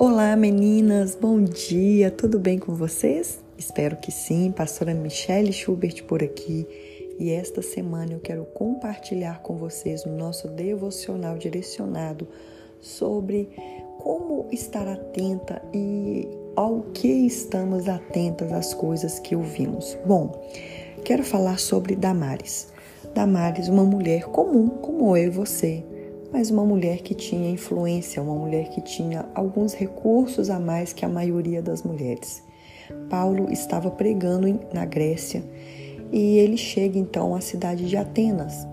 Olá meninas, bom dia, tudo bem com vocês? Espero que sim, pastora Michelle Schubert por aqui e esta semana eu quero compartilhar com vocês o nosso devocional direcionado sobre como estar atenta e ao que estamos atentas às coisas que ouvimos. Bom, quero falar sobre Damares. Damares, uma mulher comum como eu e você mas uma mulher que tinha influência, uma mulher que tinha alguns recursos a mais que a maioria das mulheres. Paulo estava pregando na Grécia e ele chega então à cidade de Atenas.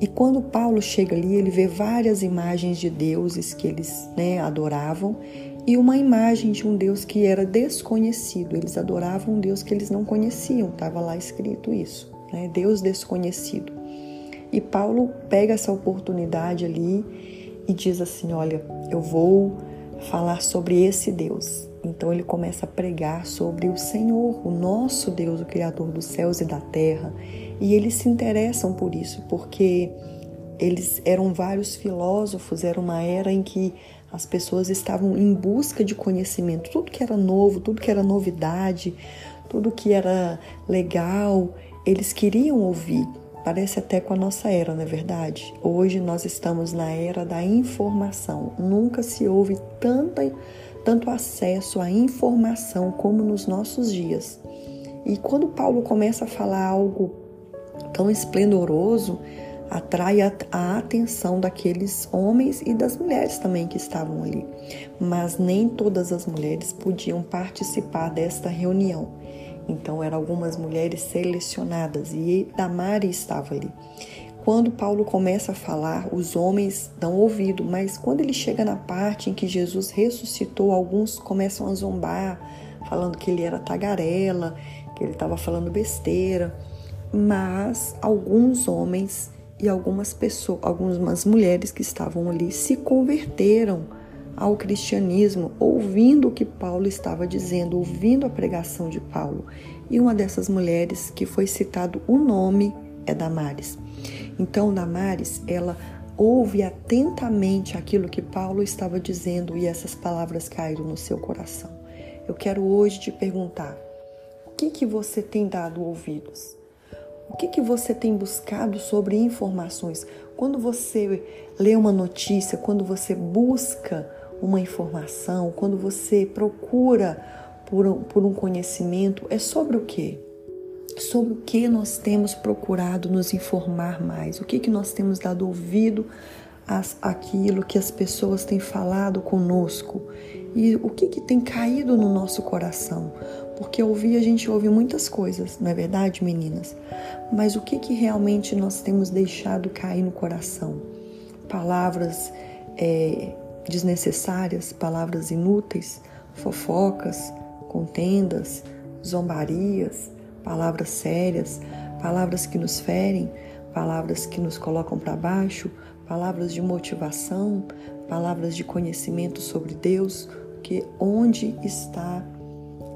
E quando Paulo chega ali, ele vê várias imagens de deuses que eles né, adoravam e uma imagem de um Deus que era desconhecido. Eles adoravam um Deus que eles não conheciam, estava lá escrito isso, né? Deus desconhecido. E Paulo pega essa oportunidade ali e diz assim: Olha, eu vou falar sobre esse Deus. Então ele começa a pregar sobre o Senhor, o nosso Deus, o Criador dos céus e da terra. E eles se interessam por isso, porque eles eram vários filósofos, era uma era em que as pessoas estavam em busca de conhecimento. Tudo que era novo, tudo que era novidade, tudo que era legal, eles queriam ouvir. Parece até com a nossa era, não é verdade? Hoje nós estamos na era da informação. Nunca se houve tanta, tanto acesso à informação como nos nossos dias. E quando Paulo começa a falar algo tão esplendoroso, atrai a, a, atenção daqueles homens e das mulheres também que estavam ali. Mas nem todas as mulheres podiam participar desta reunião. Então eram algumas mulheres selecionadas e Damari estava ali. Quando Paulo começa a falar, os homens dão ouvido, mas quando ele chega na parte em que Jesus ressuscitou, alguns começam a zombar, falando que ele era tagarela, que ele estava falando besteira. Mas alguns homens e algumas pessoas, algumas mulheres que estavam ali se converteram ao cristianismo, ouvindo o que Paulo estava dizendo, ouvindo a pregação de Paulo. E uma dessas mulheres que foi citado o nome é Damares. Então, Damares, ela ouve atentamente aquilo que Paulo estava dizendo e essas palavras caíram no seu coração. Eu quero hoje te perguntar: o que que você tem dado ouvidos? O que, que você tem buscado sobre informações? Quando você lê uma notícia, quando você busca uma informação, quando você procura por um, por um conhecimento, é sobre o quê? Sobre o que nós temos procurado nos informar mais, o que, que nós temos dado ouvido às, àquilo que as pessoas têm falado conosco e o que, que tem caído no nosso coração. Porque ouvir, a gente ouve muitas coisas, não é verdade, meninas? Mas o que, que realmente nós temos deixado cair no coração? Palavras é, desnecessárias, palavras inúteis, fofocas, contendas, zombarias, palavras sérias, palavras que nos ferem, palavras que nos colocam para baixo, palavras de motivação, palavras de conhecimento sobre Deus, que onde está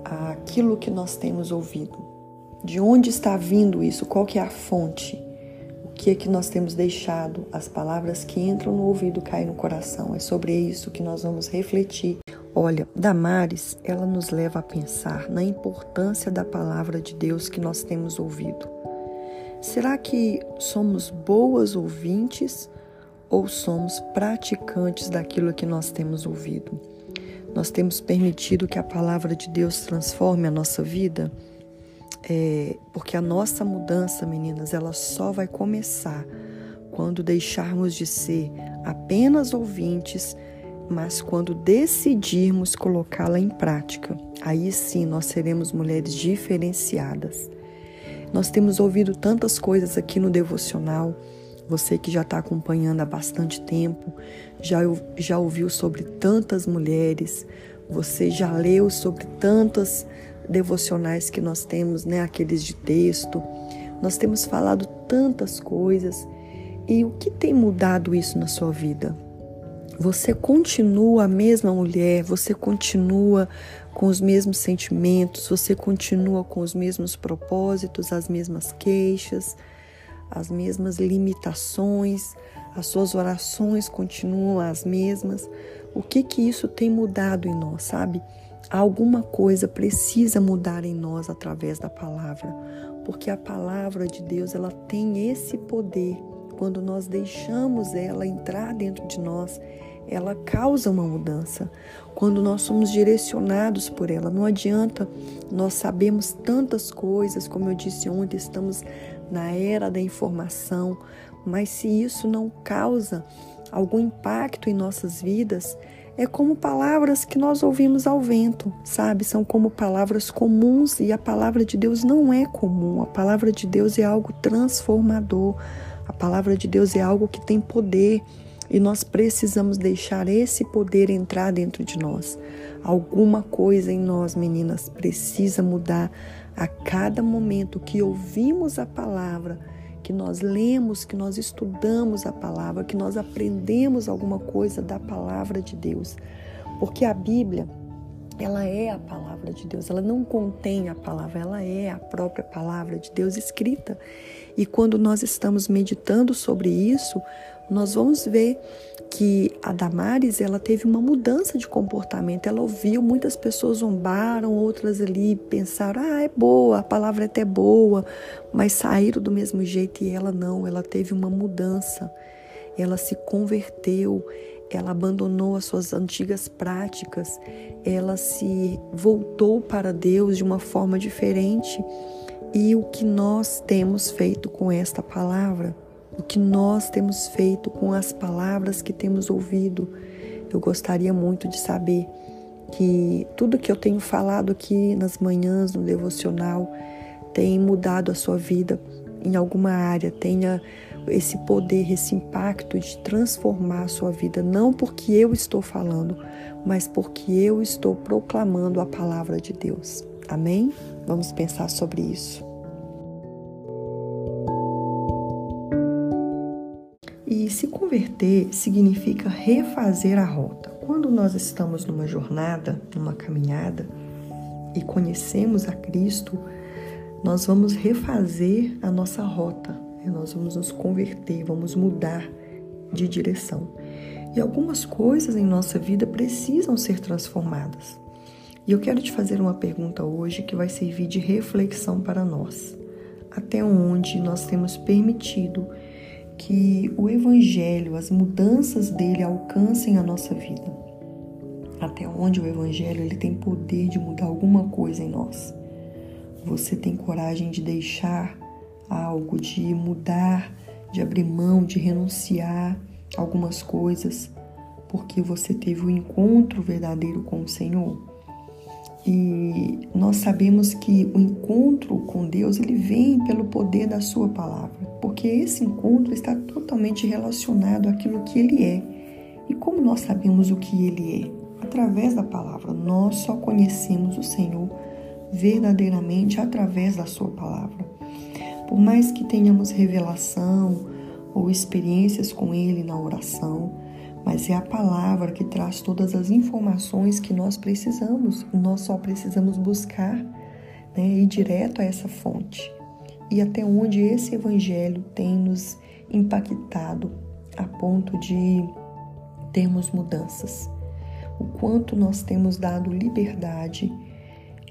aquilo que nós temos ouvido? De onde está vindo isso? Qual que é a fonte? Que é que nós temos deixado as palavras que entram no ouvido cair no coração. É sobre isso que nós vamos refletir. Olha, Damares, ela nos leva a pensar na importância da palavra de Deus que nós temos ouvido. Será que somos boas ouvintes ou somos praticantes daquilo que nós temos ouvido? Nós temos permitido que a palavra de Deus transforme a nossa vida? É, porque a nossa mudança, meninas, ela só vai começar quando deixarmos de ser apenas ouvintes, mas quando decidirmos colocá-la em prática. Aí sim nós seremos mulheres diferenciadas. Nós temos ouvido tantas coisas aqui no devocional. Você que já está acompanhando há bastante tempo, já, já ouviu sobre tantas mulheres, você já leu sobre tantas devocionais que nós temos, né, aqueles de texto. Nós temos falado tantas coisas. E o que tem mudado isso na sua vida? Você continua a mesma mulher, você continua com os mesmos sentimentos, você continua com os mesmos propósitos, as mesmas queixas, as mesmas limitações, as suas orações continuam as mesmas. o que que isso tem mudado em nós, sabe? Alguma coisa precisa mudar em nós através da palavra, porque a palavra de Deus, ela tem esse poder. Quando nós deixamos ela entrar dentro de nós, ela causa uma mudança. Quando nós somos direcionados por ela, não adianta nós sabemos tantas coisas, como eu disse ontem, estamos na era da informação, mas se isso não causa algum impacto em nossas vidas, é como palavras que nós ouvimos ao vento, sabe? São como palavras comuns e a palavra de Deus não é comum. A palavra de Deus é algo transformador. A palavra de Deus é algo que tem poder e nós precisamos deixar esse poder entrar dentro de nós. Alguma coisa em nós, meninas, precisa mudar a cada momento que ouvimos a palavra que nós lemos, que nós estudamos a palavra, que nós aprendemos alguma coisa da palavra de Deus. Porque a Bíblia, ela é a palavra de Deus, ela não contém a palavra, ela é a própria palavra de Deus escrita. E quando nós estamos meditando sobre isso, nós vamos ver que a Damares ela teve uma mudança de comportamento. Ela ouviu, muitas pessoas zombaram, outras ali pensaram: ah, é boa, a palavra é até boa, mas saíram do mesmo jeito e ela não, ela teve uma mudança. Ela se converteu, ela abandonou as suas antigas práticas, ela se voltou para Deus de uma forma diferente. E o que nós temos feito com esta palavra? O que nós temos feito com as palavras que temos ouvido. Eu gostaria muito de saber que tudo que eu tenho falado aqui nas manhãs, no devocional, tem mudado a sua vida em alguma área, tenha esse poder, esse impacto de transformar a sua vida, não porque eu estou falando, mas porque eu estou proclamando a palavra de Deus. Amém? Vamos pensar sobre isso. E se converter significa refazer a rota. Quando nós estamos numa jornada, numa caminhada e conhecemos a Cristo, nós vamos refazer a nossa rota, né? nós vamos nos converter, vamos mudar de direção. E algumas coisas em nossa vida precisam ser transformadas. E eu quero te fazer uma pergunta hoje que vai servir de reflexão para nós. Até onde nós temos permitido que o Evangelho, as mudanças dele alcancem a nossa vida. Até onde o Evangelho ele tem poder de mudar alguma coisa em nós. Você tem coragem de deixar algo, de mudar, de abrir mão, de renunciar algumas coisas, porque você teve o um encontro verdadeiro com o Senhor? E nós sabemos que o encontro com Deus ele vem pelo poder da sua palavra, porque esse encontro está totalmente relacionado àquilo que ele é. E como nós sabemos o que ele é? Através da palavra. Nós só conhecemos o Senhor verdadeiramente através da sua palavra. Por mais que tenhamos revelação ou experiências com ele na oração, mas é a palavra que traz todas as informações que nós precisamos. Nós só precisamos buscar né, ir direto a essa fonte. E até onde esse evangelho tem nos impactado a ponto de termos mudanças. O quanto nós temos dado liberdade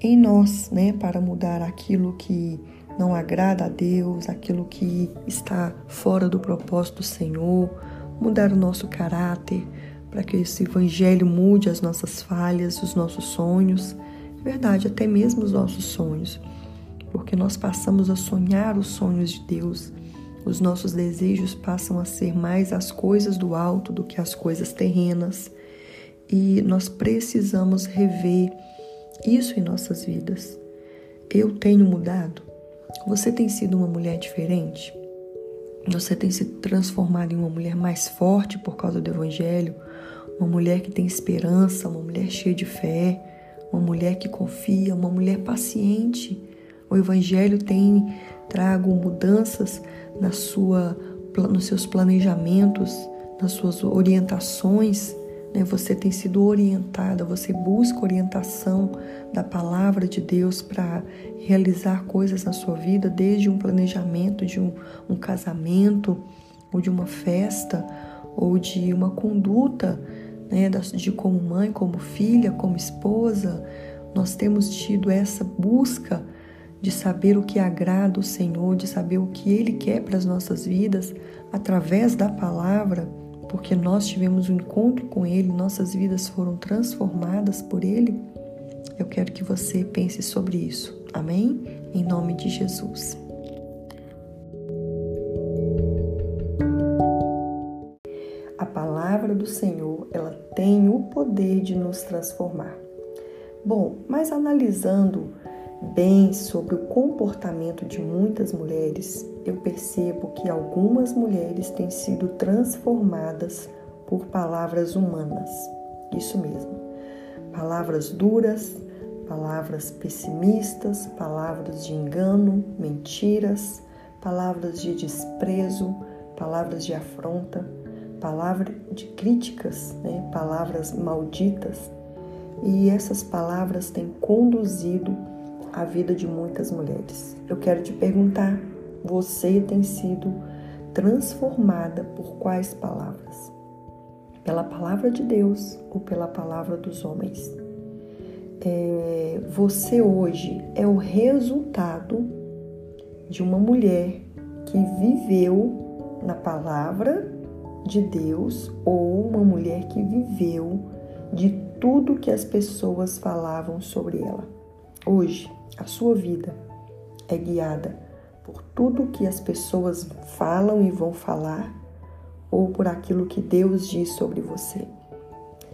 em nós, né, para mudar aquilo que não agrada a Deus, aquilo que está fora do propósito do Senhor, mudar o nosso caráter, para que esse evangelho mude as nossas falhas, os nossos sonhos, verdade, até mesmo os nossos sonhos, porque nós passamos a sonhar os sonhos de Deus. Os nossos desejos passam a ser mais as coisas do alto do que as coisas terrenas. E nós precisamos rever isso em nossas vidas. Eu tenho mudado? Você tem sido uma mulher diferente? Você tem se transformado em uma mulher mais forte por causa do Evangelho, uma mulher que tem esperança, uma mulher cheia de fé, uma mulher que confia, uma mulher paciente. O Evangelho tem trago mudanças na sua, nos seus planejamentos, nas suas orientações? Você tem sido orientada, você busca orientação da palavra de Deus para realizar coisas na sua vida, desde um planejamento de um, um casamento, ou de uma festa, ou de uma conduta né, de como mãe, como filha, como esposa, nós temos tido essa busca de saber o que agrada o Senhor, de saber o que Ele quer para as nossas vidas através da palavra, porque nós tivemos um encontro com Ele, nossas vidas foram transformadas por Ele. Eu quero que você pense sobre isso. Amém? Em nome de Jesus. A palavra do Senhor, ela tem o poder de nos transformar. Bom, mas analisando bem sobre o comportamento de muitas mulheres, eu percebo que algumas mulheres têm sido transformadas por palavras humanas. Isso mesmo. Palavras duras, palavras pessimistas, palavras de engano, mentiras, palavras de desprezo, palavras de afronta, palavras de críticas, né? palavras malditas. E essas palavras têm conduzido a vida de muitas mulheres. Eu quero te perguntar: você tem sido transformada por quais palavras? Pela palavra de Deus ou pela palavra dos homens? É, você hoje é o resultado de uma mulher que viveu na palavra de Deus ou uma mulher que viveu de tudo que as pessoas falavam sobre ela. Hoje, a sua vida é guiada por tudo que as pessoas falam e vão falar ou por aquilo que Deus diz sobre você.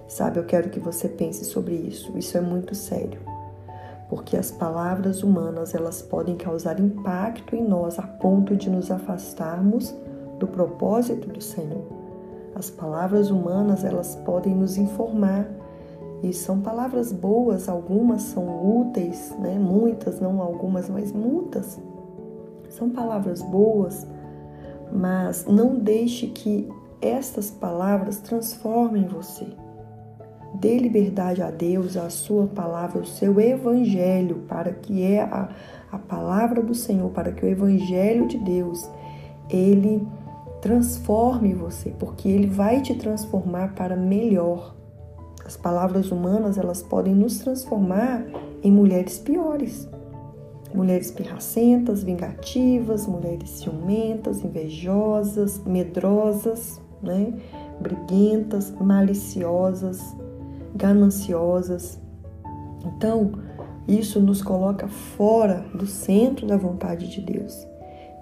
Sabe, eu quero que você pense sobre isso. Isso é muito sério. Porque as palavras humanas, elas podem causar impacto em nós a ponto de nos afastarmos do propósito do Senhor. As palavras humanas, elas podem nos informar e são palavras boas, algumas são úteis, né? Muitas, não algumas, mas muitas. São palavras boas, mas não deixe que estas palavras transformem você. Dê liberdade a Deus, a sua palavra, o seu evangelho, para que é a, a palavra do Senhor, para que o evangelho de Deus, ele transforme você, porque ele vai te transformar para melhor. As palavras humanas, elas podem nos transformar em mulheres piores. Mulheres pirracentas, vingativas, mulheres ciumentas, invejosas, medrosas, né? briguentas, maliciosas, gananciosas. Então, isso nos coloca fora do centro da vontade de Deus.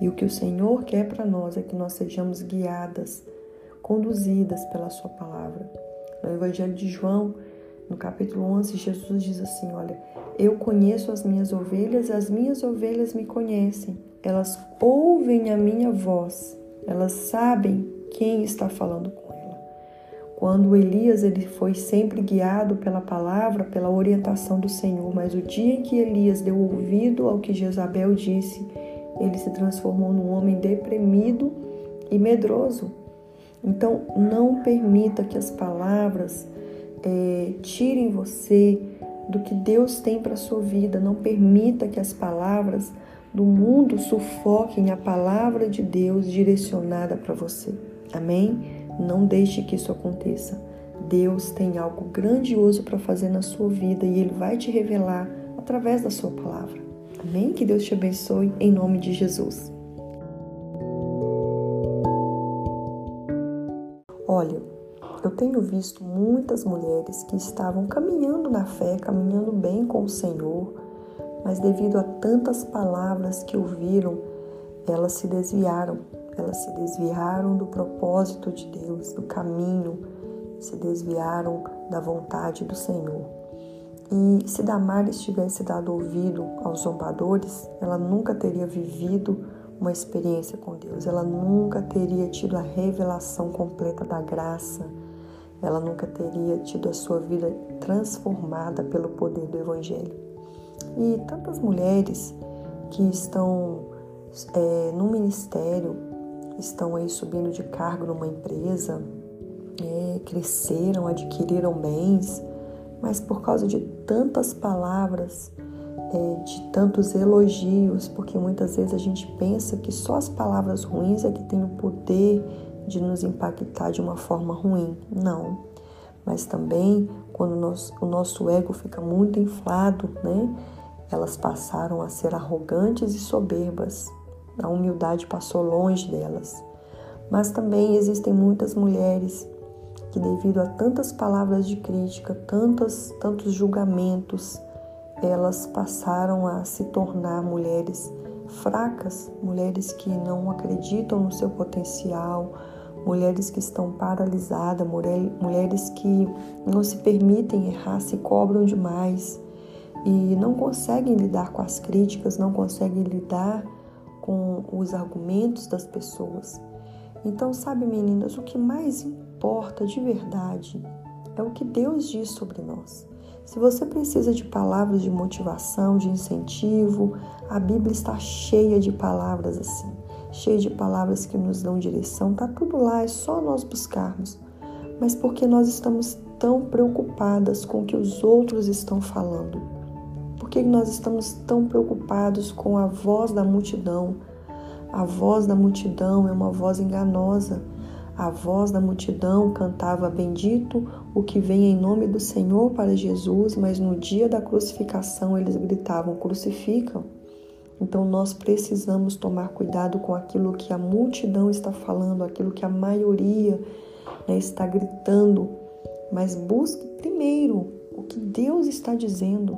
E o que o Senhor quer para nós é que nós sejamos guiadas, conduzidas pela Sua palavra. No Evangelho de João, no capítulo 11, Jesus diz assim: Olha, eu conheço as minhas ovelhas e as minhas ovelhas me conhecem. Elas ouvem a minha voz, elas sabem quem está falando com ela. Quando Elias ele foi sempre guiado pela palavra, pela orientação do Senhor, mas o dia em que Elias deu ouvido ao que Jezabel disse, ele se transformou num homem deprimido e medroso. Então, não permita que as palavras é, tirem você do que Deus tem para a sua vida. Não permita que as palavras do mundo sufoquem a palavra de Deus direcionada para você. Amém? Não deixe que isso aconteça. Deus tem algo grandioso para fazer na sua vida e Ele vai te revelar através da sua palavra. Amém? Que Deus te abençoe em nome de Jesus. Olha, eu tenho visto muitas mulheres que estavam caminhando na fé, caminhando bem com o Senhor, mas devido a tantas palavras que ouviram, elas se desviaram. Elas se desviaram do propósito de Deus, do caminho, se desviaram da vontade do Senhor. E se Damares tivesse dado ouvido aos zombadores, ela nunca teria vivido uma experiência com Deus, ela nunca teria tido a revelação completa da graça, ela nunca teria tido a sua vida transformada pelo poder do Evangelho. E tantas mulheres que estão é, no ministério, estão aí subindo de cargo numa empresa, é, cresceram, adquiriram bens, mas por causa de tantas palavras é, de tantos elogios, porque muitas vezes a gente pensa que só as palavras ruins é que tem o poder de nos impactar de uma forma ruim. Não. mas também quando o nosso ego fica muito inflado, né? Elas passaram a ser arrogantes e soberbas. A humildade passou longe delas. Mas também existem muitas mulheres que, devido a tantas palavras de crítica, tantos, tantos julgamentos, elas passaram a se tornar mulheres fracas, mulheres que não acreditam no seu potencial, mulheres que estão paralisadas, mulheres que não se permitem errar, se cobram demais e não conseguem lidar com as críticas, não conseguem lidar com os argumentos das pessoas. Então, sabe, meninas, o que mais importa de verdade é o que Deus diz sobre nós. Se você precisa de palavras de motivação, de incentivo, a Bíblia está cheia de palavras assim, cheia de palavras que nos dão direção. Tá tudo lá, é só nós buscarmos. Mas porque nós estamos tão preocupadas com o que os outros estão falando? Por que nós estamos tão preocupados com a voz da multidão? A voz da multidão é uma voz enganosa. A voz da multidão cantava: Bendito o que vem em nome do Senhor para Jesus, mas no dia da crucificação eles gritavam: Crucificam. Então nós precisamos tomar cuidado com aquilo que a multidão está falando, aquilo que a maioria né, está gritando, mas busque primeiro o que Deus está dizendo,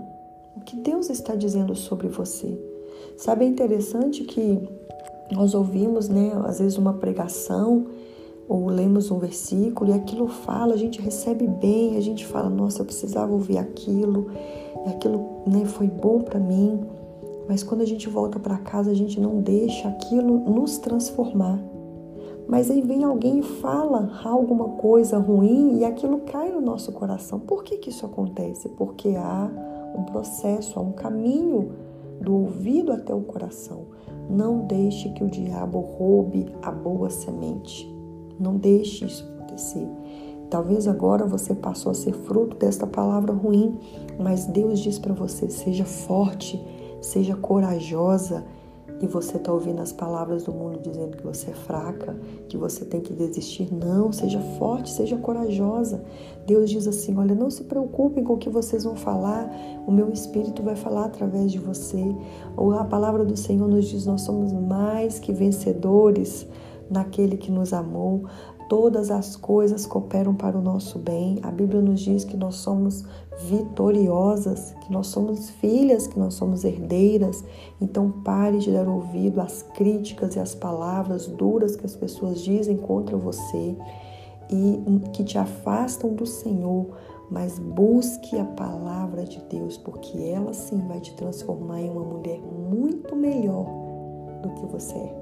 o que Deus está dizendo sobre você. Sabe, é interessante que nós ouvimos, né, às vezes uma pregação ou lemos um versículo e aquilo fala, a gente recebe bem, a gente fala, nossa, eu precisava ouvir aquilo, e aquilo né, foi bom para mim. Mas quando a gente volta para casa, a gente não deixa aquilo nos transformar. Mas aí vem alguém e fala alguma coisa ruim e aquilo cai no nosso coração. Por que, que isso acontece? Porque há um processo, há um caminho do ouvido até o coração. Não deixe que o diabo roube a boa semente. Não deixe isso acontecer. Talvez agora você passou a ser fruto desta palavra ruim, mas Deus diz para você: seja forte, seja corajosa. E você está ouvindo as palavras do mundo dizendo que você é fraca, que você tem que desistir. Não, seja forte, seja corajosa. Deus diz assim: olha, não se preocupem com o que vocês vão falar, o meu Espírito vai falar através de você. Ou a palavra do Senhor nos diz: nós somos mais que vencedores naquele que nos amou. Todas as coisas cooperam para o nosso bem. A Bíblia nos diz que nós somos vitoriosas, que nós somos filhas, que nós somos herdeiras. Então pare de dar ouvido às críticas e às palavras duras que as pessoas dizem contra você e que te afastam do Senhor, mas busque a palavra de Deus, porque ela sim vai te transformar em uma mulher muito melhor do que você é.